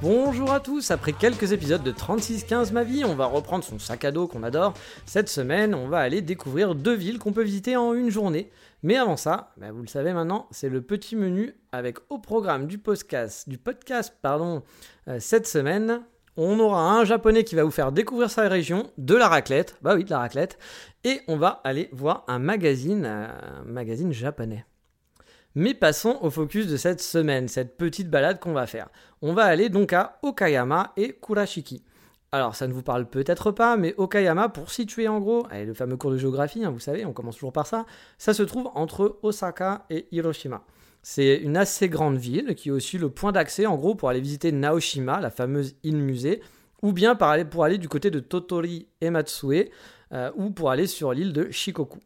Bonjour à tous, après quelques épisodes de 3615 ma vie, on va reprendre son sac à dos qu'on adore. Cette semaine, on va aller découvrir deux villes qu'on peut visiter en une journée. Mais avant ça, bah, vous le savez maintenant, c'est le petit menu avec au programme du podcast, du podcast pardon, euh, cette semaine. On aura un japonais qui va vous faire découvrir sa région, de la raclette, bah oui, de la raclette, et on va aller voir un magazine, euh, un magazine japonais. Mais passons au focus de cette semaine, cette petite balade qu'on va faire. On va aller donc à Okayama et Kurashiki. Alors, ça ne vous parle peut-être pas, mais Okayama, pour situer en gros, le fameux cours de géographie, hein, vous savez, on commence toujours par ça, ça se trouve entre Osaka et Hiroshima. C'est une assez grande ville qui est aussi le point d'accès en gros pour aller visiter Naoshima, la fameuse île musée, ou bien pour aller, pour aller du côté de Totori et Matsue, euh, ou pour aller sur l'île de Shikoku.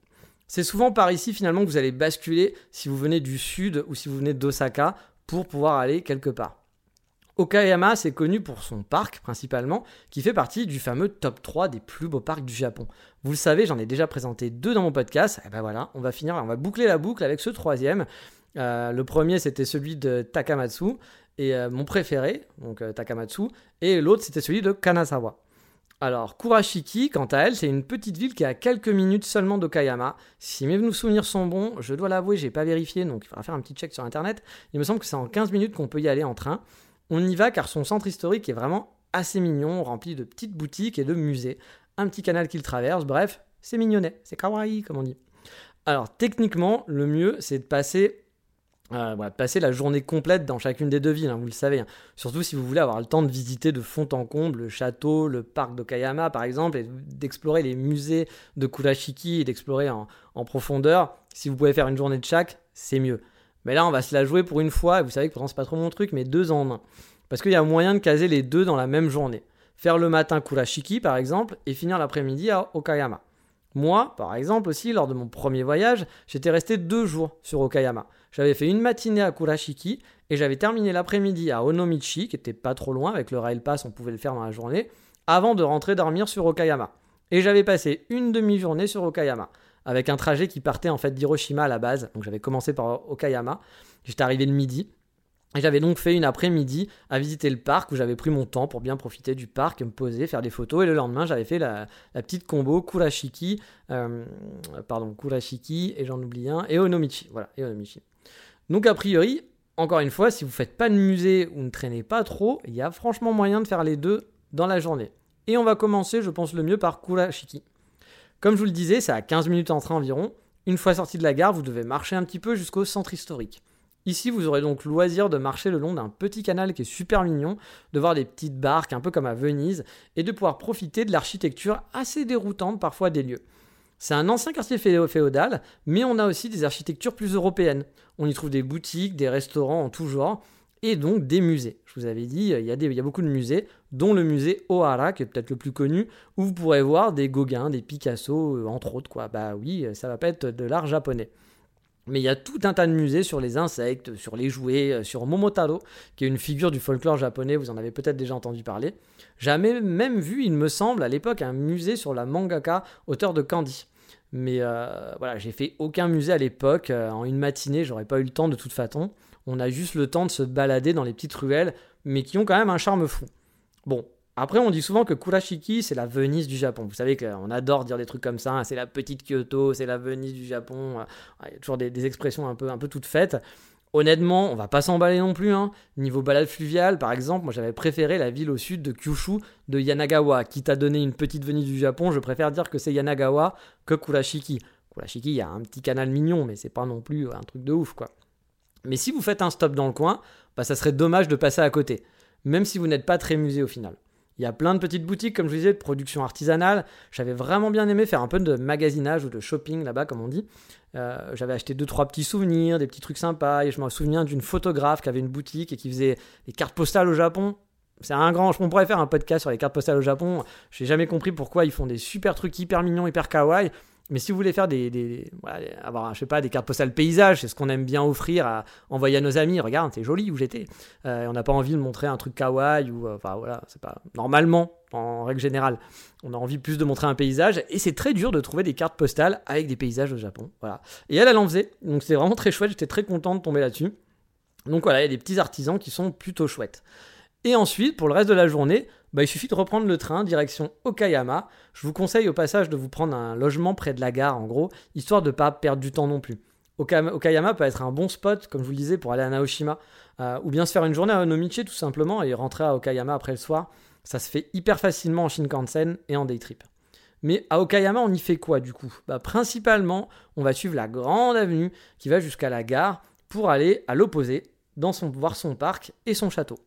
C'est souvent par ici finalement que vous allez basculer si vous venez du sud ou si vous venez d'Osaka pour pouvoir aller quelque part. Okayama, c'est connu pour son parc principalement, qui fait partie du fameux top 3 des plus beaux parcs du Japon. Vous le savez, j'en ai déjà présenté deux dans mon podcast. Et ben voilà, on va finir, on va boucler la boucle avec ce troisième. Euh, le premier, c'était celui de Takamatsu, et euh, mon préféré, donc euh, Takamatsu, et l'autre, c'était celui de Kanazawa. Alors, Kurashiki, quant à elle, c'est une petite ville qui est à quelques minutes seulement d'Okayama. Si mes souvenirs sont bons, je dois l'avouer, j'ai pas vérifié, donc il faudra faire un petit check sur internet. Il me semble que c'est en 15 minutes qu'on peut y aller en train. On y va car son centre historique est vraiment assez mignon, rempli de petites boutiques et de musées. Un petit canal qu'il traverse, bref, c'est mignonnet, c'est kawaii comme on dit. Alors techniquement, le mieux c'est de passer euh, passer la journée complète dans chacune des deux villes, hein, vous le savez. Hein. Surtout si vous voulez avoir le temps de visiter de fond en comble le château, le parc d'Okayama par exemple, et d'explorer les musées de Kurashiki et d'explorer en, profondeur. Si vous pouvez faire une journée de chaque, c'est mieux. Mais là, on va se la jouer pour une fois, et vous savez que pourtant c'est pas trop mon truc, mais deux en un. Parce qu'il y a moyen de caser les deux dans la même journée. Faire le matin Kurashiki par exemple, et finir l'après-midi à Okayama. Moi, par exemple aussi, lors de mon premier voyage, j'étais resté deux jours sur Okayama. J'avais fait une matinée à Kurashiki et j'avais terminé l'après-midi à Onomichi, qui était pas trop loin, avec le rail pass, on pouvait le faire dans la journée, avant de rentrer dormir sur Okayama. Et j'avais passé une demi-journée sur Okayama, avec un trajet qui partait en fait d'Hiroshima à la base. Donc j'avais commencé par Okayama, j'étais arrivé le midi, et j'avais donc fait une après-midi à visiter le parc où j'avais pris mon temps pour bien profiter du parc, me poser, faire des photos. Et le lendemain, j'avais fait la, petite combo Kurashiki, euh, pardon, Kurashiki, et j'en oublie un, et Onomichi. Voilà, et Onomichi. Donc, a priori, encore une fois, si vous faites pas de musée ou ne traînez pas trop, il y a franchement moyen de faire les deux dans la journée. Et on va commencer, je pense, le mieux par Kurashiki. Comme je vous le disais, c'est à 15 minutes en train environ. Une fois sorti de la gare, vous devez marcher un petit peu jusqu'au centre historique. Ici, vous aurez donc loisir de marcher le long d'un petit canal qui est super mignon, de voir des petites barques un peu comme à Venise, et de pouvoir profiter de l'architecture assez déroutante parfois des lieux. C'est un ancien quartier féodal, mais on a aussi des architectures plus européennes. On y trouve des boutiques, des restaurants en tout genre, et donc des musées. Je vous avais dit, il y a, beaucoup de musées, dont le musée Ohara, qui est peut-être le plus connu, où vous pourrez voir des Gauguin, des Picasso, euh, entre autres. Quoi. Bah oui, ça va pas être de l'art japonais. Mais il y a tout un tas de musées sur les insectes, sur les jouets, euh, sur Momotaro, qui est une figure du folklore japonais, vous en avez peut-être déjà entendu parler. J'avais même vu, il me semble, à l'époque, un musée sur la mangaka, auteur de Candy. Mais euh, voilà, j'ai fait aucun musée à l'époque. Euh, en une matinée, j'aurais pas eu le temps de toute façon. On a juste le temps de se balader dans les petites ruelles, mais qui ont quand même un charme fou. Bon, après, on dit souvent que Kurashiki, c'est la Venise du Japon. Vous savez qu'on adore dire des trucs comme ça. Hein. c'est la petite Kyoto, c'est la Venise du Japon. Euh, il y a toujours des, expressions un peu, un peu toutes faites. Honnêtement, on va pas s'emballer non plus. Hein. Niveau balade fluviale, par exemple, moi j'avais préféré la ville au sud de Kyushu de Yanagawa. Qui t'a donné une petite Venise du Japon, je préfère dire que c'est Yanagawa que Kurashiki. Kurashiki, il y a un petit canal mignon, mais c'est pas non plus un truc de ouf, quoi. Mais si vous faites un stop dans le coin, bah, ça serait dommage de passer à côté. Même si vous n'êtes pas très musée au final. Il y a plein de petites boutiques, comme je vous disais, de production artisanale. J'avais vraiment bien aimé faire un peu de magasinage ou de shopping là-bas, comme on dit. Euh, j'avais acheté deux trois petits souvenirs, des petits trucs sympas. Et je me souviens d'une photographe qui avait une boutique et qui faisait des cartes postales au Japon. C'est un grand. On pourrait faire un podcast sur les cartes postales au Japon. J'ai jamais compris pourquoi ils font des super trucs hyper mignons, hyper kawaii. Mais si vous voulez faire des, voilà, avoir, je sais pas, des cartes postales paysages, c'est ce qu'on aime bien offrir à envoyer à nos amis. Regarde, c'est joli où j'étais. Euh, on n'a pas envie de montrer un truc kawaii ou, euh, enfin voilà, c'est pas normalement en règle générale. On a envie plus de montrer un paysage et c'est très dur de trouver des cartes postales avec des paysages au Japon. Voilà. Et elle, elle en faisait, donc c'est vraiment très chouette. J'étais très content de tomber là-dessus. Donc voilà, il y a des petits artisans qui sont plutôt chouettes. Et ensuite, pour le reste de la journée, bah, il suffit de reprendre le train direction Okayama. Je vous conseille au passage de vous prendre un logement près de la gare, en gros, histoire de ne pas perdre du temps non plus. Okayama peut être un bon spot, comme je vous le disais, pour aller à Naoshima, euh, ou bien se faire une journée à Onomichi tout simplement et rentrer à Okayama après le soir. Ça se fait hyper facilement en Shinkansen et en day trip. Mais à Okayama, on y fait quoi du coup? Bah, Principalement, on va suivre la grande avenue qui va jusqu'à la gare pour aller à l'opposé, dans son, voir son parc et son château.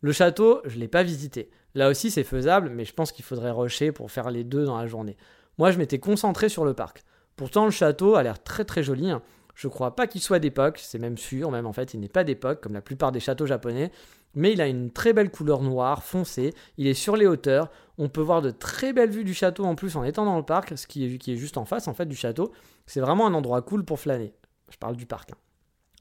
Le château, je ne l'ai pas visité. Là aussi, c'est faisable, mais je pense qu'il faudrait rusher pour faire les deux dans la journée. Moi, je m'étais concentré sur le parc. Pourtant, le château a l'air très très joli. Hein. Je crois pas qu'il soit d'époque, c'est même sûr, même en fait, il n'est pas d'époque, comme la plupart des châteaux japonais, mais il a une très belle couleur noire, foncée, il est sur les hauteurs, on peut voir de très belles vues du château en plus en étant dans le parc, ce qui est, juste en face en fait du château. C'est vraiment un endroit cool pour flâner. Je parle du parc. Hein.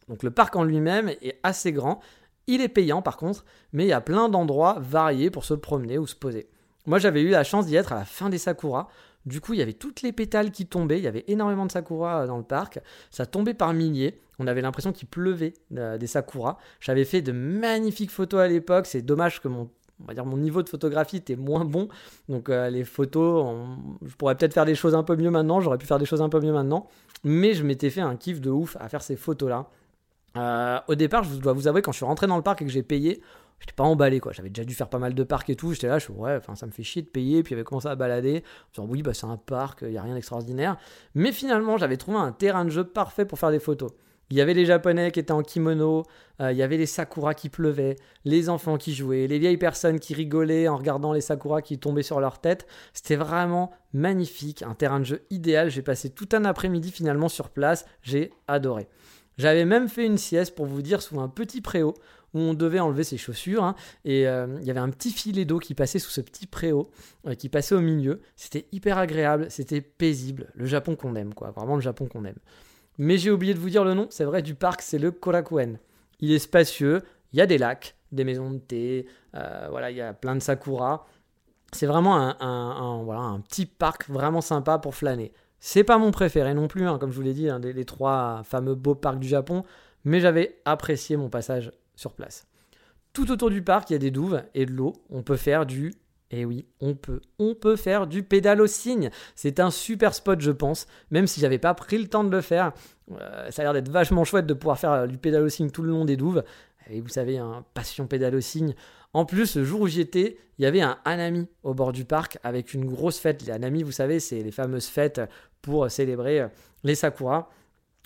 Donc le parc en lui-même est assez grand, il est payant par contre, mais il y a plein d'endroits variés pour se promener ou se poser. Moi j'avais eu la chance d'y être à la fin des Sakura, du coup, il y avait toutes les pétales qui tombaient. Il y avait énormément de sakura euh, dans le parc. Ça tombait par milliers. On avait l'impression qu'il pleuvait euh, des sakura. J'avais fait de magnifiques photos à l'époque. C'est dommage que mon, on dire, mon niveau de photographie était moins bon. Donc euh, les photos, je pourrais peut-être faire des choses un peu mieux maintenant. J'aurais pu faire des choses un peu mieux maintenant. Mais je m'étais fait un kiff de ouf à faire ces photos-là. Au départ, je dois vous avouer, quand je suis rentré dans le parc et que j'ai payé, j'étais pas emballé quoi. J'avais déjà dû faire pas mal de parcs et tout. J'étais là, je ouais, enfin ça me fait chier de payer. Puis j'avais commencé à balader. Je me oui, bah c'est un parc, il y a rien d'extraordinaire. Mais finalement, j'avais trouvé un terrain de jeu parfait pour faire des photos. Il y avait les Japonais qui étaient en kimono, euh, il y avait les sakuras qui pleuvaient, les enfants qui jouaient, les vieilles personnes qui rigolaient en regardant les sakuras qui tombaient sur leur tête. C'était vraiment magnifique, un terrain de jeu idéal. J'ai passé tout un après-midi finalement sur place, j'ai adoré. J'avais même fait une sieste pour vous dire sous un petit préau où on devait enlever ses chaussures. Hein, et euh, il y avait un petit filet d'eau qui passait sous ce petit préau, euh, qui passait au milieu. C'était hyper agréable, c'était paisible. Le Japon qu'on aime, quoi. Vraiment le Japon qu'on aime. Mais j'ai oublié de vous dire le nom, c'est vrai, du parc, c'est le Korakuen. Il est spacieux, il y a des lacs, des maisons de thé, euh, voilà, il y a plein de sakura. C'est vraiment un, un petit parc vraiment sympa pour flâner. C'est pas mon préféré non plus, hein, comme je vous l'ai dit, des les trois fameux beaux parcs du Japon, mais j'avais apprécié mon passage sur place. Tout autour du parc, il y a des douves et de l'eau. On peut faire du eh oui, on peut. On peut faire du pédalo au cygne. C'est un super spot, je pense. Même si j'avais pas pris le temps de le faire. Euh, ça a l'air d'être vachement chouette de pouvoir faire euh, du pédalo au cygne tout le long des douves. Et vous savez, un passion pédalo au cygne. En plus, le jour où j'y étais, il y avait un Hanami au bord du parc avec une grosse fête. Les Hanami, vous savez, c'est les fameuses fêtes pour célébrer euh, les Sakura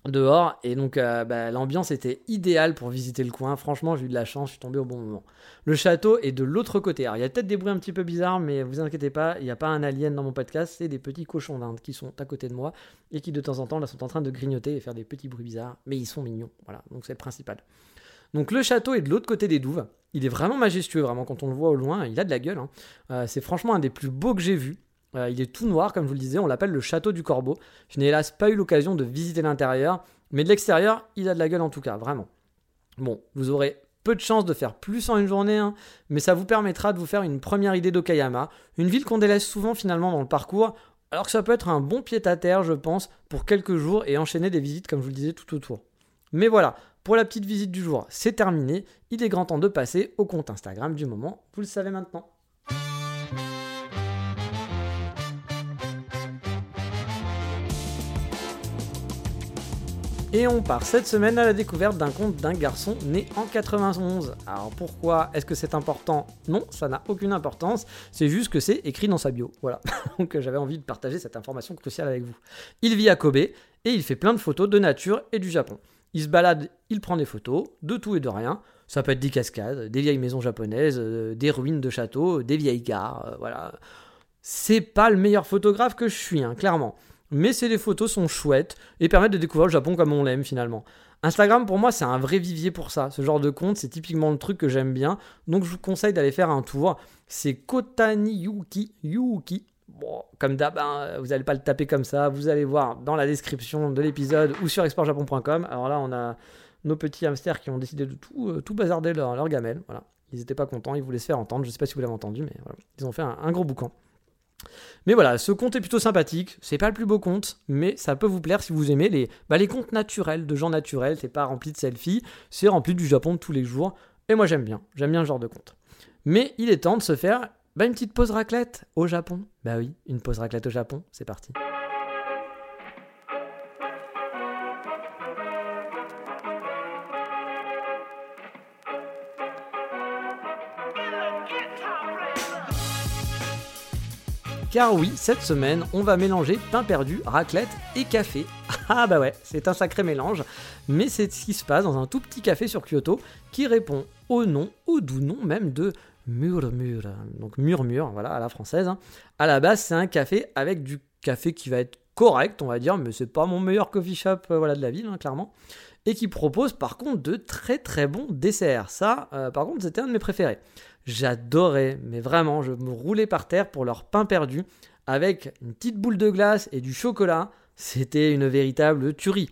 dehors et donc euh, bah, l'ambiance était idéale pour visiter le coin. Franchement, j'ai eu de la chance, je suis tombé au bon moment. Le château est de l'autre côté. Alors il y a peut-être des bruits un petit peu bizarres, mais vous inquiétez pas, il n'y a pas un alien dans mon podcast, c'est des petits cochons d'Inde qui sont à côté de moi et qui de temps en temps sont en train de grignoter et faire des petits bruits bizarres, mais ils sont mignons. Voilà, donc c'est le principal. Donc le château est de l'autre côté des douves. Il est vraiment majestueux, vraiment quand on le voit au loin, il a de la gueule. Hein. Euh, c'est franchement un des plus beaux que j'ai vus. Euh, il est tout noir, comme je vous le disais, on l'appelle le château du corbeau. Je n'ai hélas pas eu l'occasion de visiter l'intérieur, mais de l'extérieur, il a de la gueule en tout cas, vraiment. Bon, vous aurez peu de chances de faire plus en une journée, hein, mais ça vous permettra de vous faire une première idée d'Okayama, une ville qu'on délaisse souvent finalement dans le parcours, alors que ça peut être un bon pied-à-terre, je pense, pour quelques jours et enchaîner des visites, comme je vous le disais, tout autour. Mais voilà, pour la petite visite du jour, c'est terminé. Il est grand temps de passer au compte Instagram du moment, vous le savez maintenant. Et on part cette semaine à la découverte d'un conte d'un garçon né en 91. Alors pourquoi est-ce que c'est important? Non, ça n'a aucune importance, c'est juste que c'est écrit dans sa bio. Voilà, donc euh, j'avais envie de partager cette information cruciale avec vous. Il vit à Kobe et il fait plein de photos de nature et du Japon. Il se balade, il prend des photos de tout et de rien. Ça peut être des cascades, des vieilles maisons japonaises, euh, des ruines de châteaux, des vieilles gares, euh, voilà. C'est pas le meilleur photographe que je suis, hein, clairement mais ces photos sont chouettes et permettent de découvrir le Japon comme on l'aime finalement. Instagram pour moi c'est un vrai vivier pour ça. Ce genre de compte c'est typiquement le truc que j'aime bien. Donc je vous conseille d'aller faire un tour. C'est Kotani Yuki. Yuki. Bon, comme d'hab, hein, vous n'allez pas le taper comme ça. Vous allez voir dans la description de l'épisode ou sur exportjapon.com. Alors là, on a nos petits hamsters qui ont décidé de tout, euh, bazarder leur, gamelle. Voilà. Ils n'étaient pas contents, ils voulaient se faire entendre. Je sais pas si vous l'avez entendu, mais. Ils ont fait un, gros boucan. Mais voilà, ce conte est plutôt sympathique. C'est pas le plus beau conte, mais ça peut vous plaire si vous aimez les, bah, les contes naturels, de gens naturels. C'est pas rempli de selfies, c'est rempli du Japon de tous les jours. Et moi j'aime bien, j'aime bien ce genre de conte. Mais il est temps de se faire bah, une petite pause raclette au Japon. Bah oui, une pause raclette au Japon, c'est parti. Car oui, cette semaine, on va mélanger pain perdu, raclette et café. Ah bah ouais, c'est un sacré mélange, mais c'est ce qui se passe dans un tout petit café sur Kyoto qui répond au nom, au doux nom même de Murmure. Donc murmure, voilà, à la française. Hein. À la base, c'est un café avec du café qui va être correct, on va dire, mais c'est pas mon meilleur coffee shop euh, voilà, de la ville, hein, clairement. Et qui propose par contre de très très bons desserts. Ça, euh, par contre, c'était un de mes préférés. J'adorais, mais vraiment, je me roulais par terre pour leur pain perdu avec une petite boule de glace et du chocolat. C'était une véritable tuerie.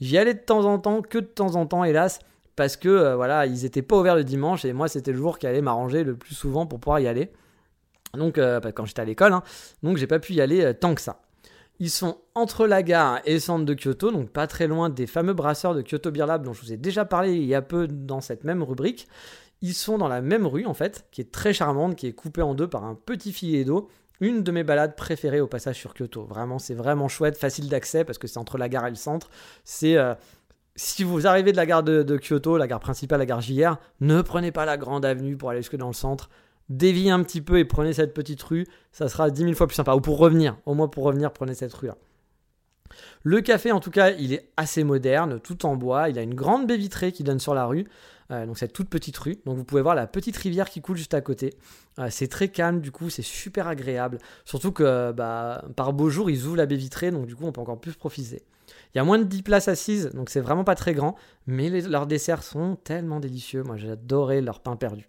J'y allais de temps en temps, que de temps en temps, hélas, parce que euh, voilà, ils étaient pas ouverts le dimanche et moi c'était le jour qui allait m'arranger le plus souvent pour pouvoir y aller. Donc euh, bah, quand j'étais à l'école, hein. donc j'ai pas pu y aller euh, tant que ça. Ils sont entre la gare et le centre de Kyoto, donc pas très loin des fameux brasseurs de Kyoto Beer Lab dont je vous ai déjà parlé il y a peu dans cette même rubrique. Ils sont dans la même rue en fait, qui est très charmante, qui est coupée en deux par un petit filet d'eau. Une de mes balades préférées au passage sur Kyoto. Vraiment, c'est vraiment chouette, facile d'accès parce que c'est entre la gare et le centre. C'est euh, si vous arrivez de la gare de, Kyoto, la gare principale, la gare JR, ne prenez pas la grande avenue pour aller jusque dans le centre. Déviez un petit peu et prenez cette petite rue, ça sera dix mille fois plus sympa. Ou pour revenir, au moins pour revenir, prenez cette rue-là. Le café, en tout cas, il est assez moderne, tout en bois. Il a une grande baie vitrée qui donne sur la rue. Euh, donc cette toute petite rue. Donc vous pouvez voir la petite rivière qui coule juste à côté. Euh, c'est très calme du coup, c'est super agréable. Surtout que bah, par beau jour, ils ouvrent la baie vitrée, donc du coup on peut encore plus profiter. Il y a moins de 10 places assises, donc c'est vraiment pas très grand, mais leurs desserts sont tellement délicieux. Moi j'adorais leur pain perdu.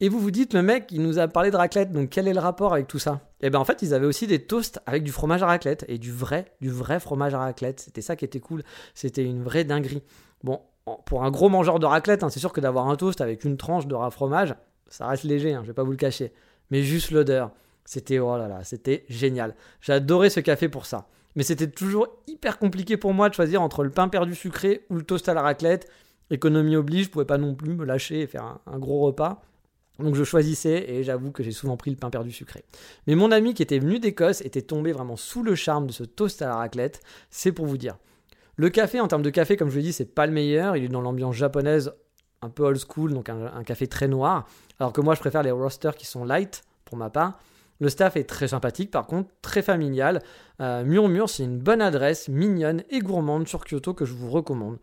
Et vous vous dites, le mec, il nous a parlé de raclette, donc quel est le rapport avec tout ça? Eh bien en fait, ils avaient aussi des toasts avec du fromage à raclette, et du vrai, du vrai fromage à raclette. C'était ça qui était cool, c'était une vraie dinguerie. Bon, pour un gros mangeur de raclette, hein, c'est sûr que d'avoir un toast avec une tranche de fromage, ça reste léger, hein, je vais pas vous le cacher. Mais juste l'odeur, c'était oh là là, génial. J'adorais ce café pour ça. Mais c'était toujours hyper compliqué pour moi de choisir entre le pain perdu sucré ou le toast à la raclette. Économie oblige, je pouvais pas non plus me lâcher et faire un, gros repas. Donc je choisissais et j'avoue que j'ai souvent pris le pain perdu sucré. Mais mon ami qui était venu d'Écosse était tombé vraiment sous le charme de ce toast à la raclette, c'est pour vous dire. Le café, en termes de café, comme je l'ai dit, c'est pas le meilleur. Il est dans l'ambiance japonaise, un peu old school, donc un, café très noir. Alors que moi, je préfère les roasters qui sont light, pour ma part. Le staff est très sympathique, par contre, très familial. Euh, Murmure, c'est une bonne adresse, mignonne et gourmande sur Kyoto que je vous recommande.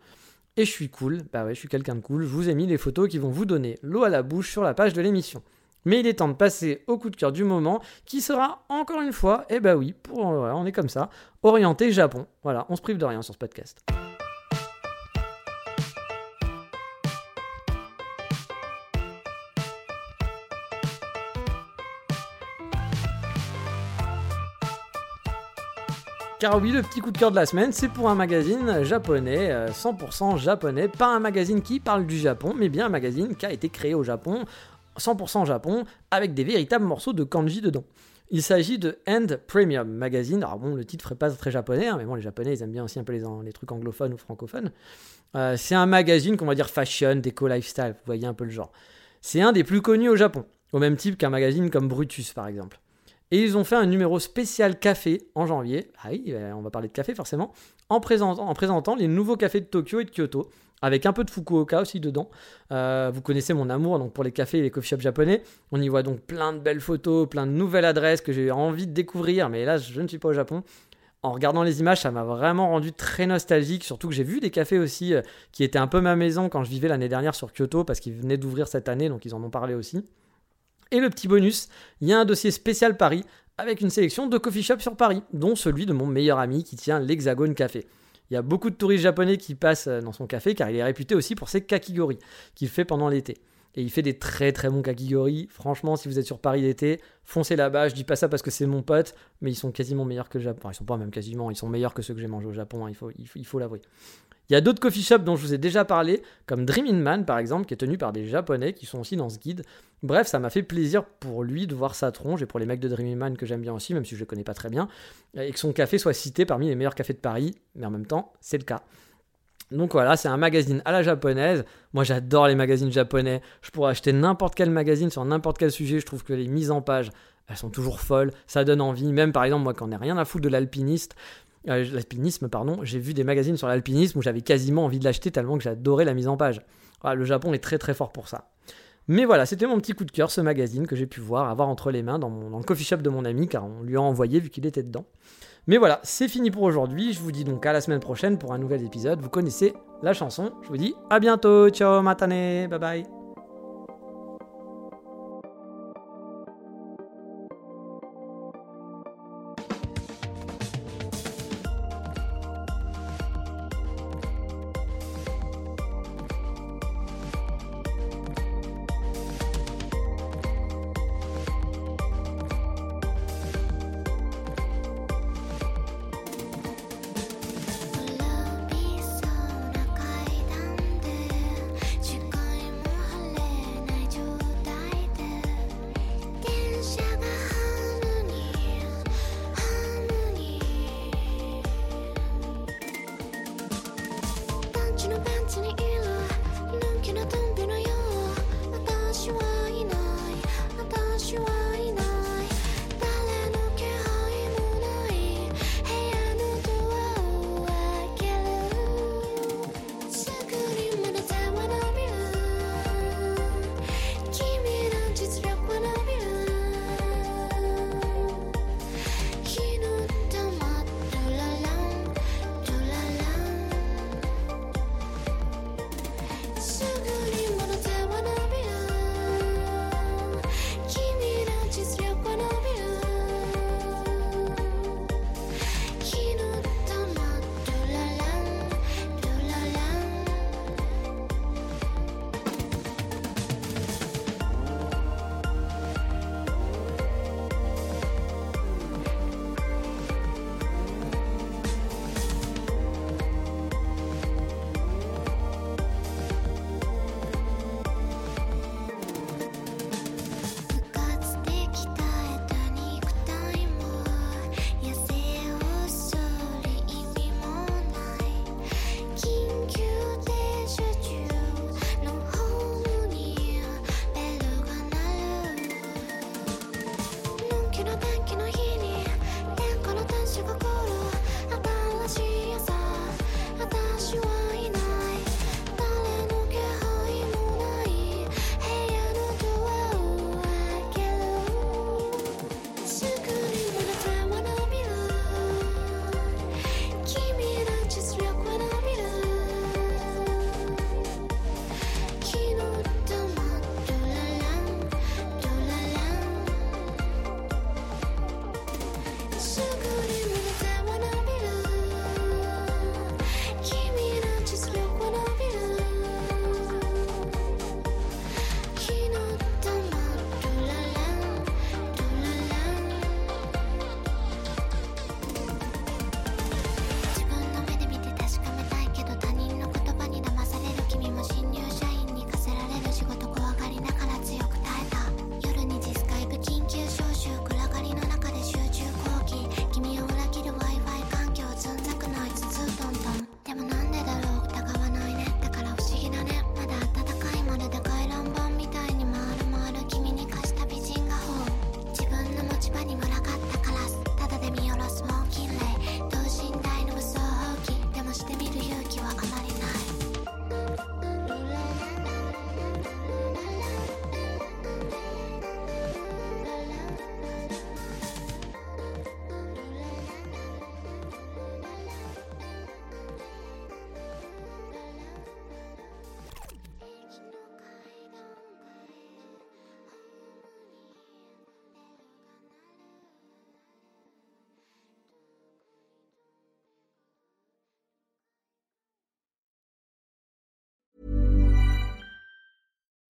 Et je suis cool, bah ouais, je suis quelqu'un de cool. Je vous ai mis les photos qui vont vous donner l'eau à la bouche sur la page de l'émission. Mais il est temps de passer au coup de cœur du moment, qui sera encore une fois, et eh bah oui, pour, on est comme ça, orienté Japon. Voilà, on se prive de rien sur ce podcast. Car oui, le petit coup de cœur de la semaine, c'est pour un magazine japonais, 100% euh, japonais, pas un magazine qui parle du Japon, mais bien un magazine qui a été créé au Japon 100% Japon, avec des véritables morceaux de kanji dedans. Il s'agit de End Premium Magazine. Alors bon, le titre ferait pas très japonais, hein, mais bon, les japonais, ils aiment bien aussi un peu les, les trucs anglophones ou francophones. Euh, c'est un magazine qu'on va dire fashion, déco, lifestyle, vous voyez un peu le genre. C'est un des plus connus au Japon, au même type qu'un magazine comme Brutus par exemple. Et ils ont fait un numéro spécial café en janvier. Ah oui, euh, on va parler de café forcément. En présentant, en présentant les nouveaux cafés de Tokyo et de Kyoto avec un peu de Fukuoka aussi dedans. Euh, vous connaissez mon amour donc pour les cafés et les coffee shops japonais. On y voit donc plein de belles photos, plein de nouvelles adresses que j'ai envie de découvrir, mais là je ne suis pas au Japon. En regardant les images, ça m'a vraiment rendu très nostalgique, surtout que j'ai vu des cafés aussi euh, qui étaient un peu ma maison quand je vivais l'année dernière sur Kyoto, parce qu'ils venaient d'ouvrir cette année, donc ils en ont parlé aussi. Et le petit bonus, il y a un dossier spécial Paris avec une sélection de coffee shops sur Paris, dont celui de mon meilleur ami qui tient l'Hexagone Café. Il y a beaucoup de touristes japonais qui passent euh, dans son café car il est réputé aussi pour ses kakigori qu'il fait pendant l'été. Et il fait des très très bons kakigori. Franchement, si vous êtes sur Paris d'été, foncez là-bas. Je dis pas ça parce que c'est mon pote, mais ils sont quasiment meilleurs que le Japon. Enfin, ils sont pas même quasiment, ils sont meilleurs que ceux que j'ai mangés au Japon, hein. il faut l'avouer. Il y a d'autres coffee shops dont je vous ai déjà parlé, comme Dream Man par exemple, qui est tenu par des Japonais qui sont aussi dans ce guide. Bref, ça m'a fait plaisir pour lui de voir sa tronche et pour les mecs de Dream Man que j'aime bien aussi, même si je ne connais pas très bien, et que son café soit cité parmi les meilleurs cafés de Paris, mais en même temps, c'est le cas. Donc voilà, c'est un magazine à la japonaise. Moi j'adore les magazines japonais. Je pourrais acheter n'importe quel magazine sur n'importe quel sujet. Je trouve que les mises en page, elles sont toujours folles. Ça donne envie. Même par exemple, moi quand on n'a rien à foutre de l'alpiniste, euh, l'alpinisme, pardon, j'ai vu des magazines sur l'alpinisme où j'avais quasiment envie de l'acheter tellement que j'adorais la mise en page. le Japon est très très fort pour ça. Mais voilà, c'était mon petit coup de cœur, ce magazine que j'ai pu voir, avoir entre les mains dans, dans, le coffee shop de mon ami, car on lui a envoyé vu qu'il était dedans. Mais voilà, c'est fini pour aujourd'hui. Je vous dis donc à la semaine prochaine pour un nouvel épisode. Vous connaissez la chanson. Je vous dis à bientôt. Ciao, matane. Bye bye. you are.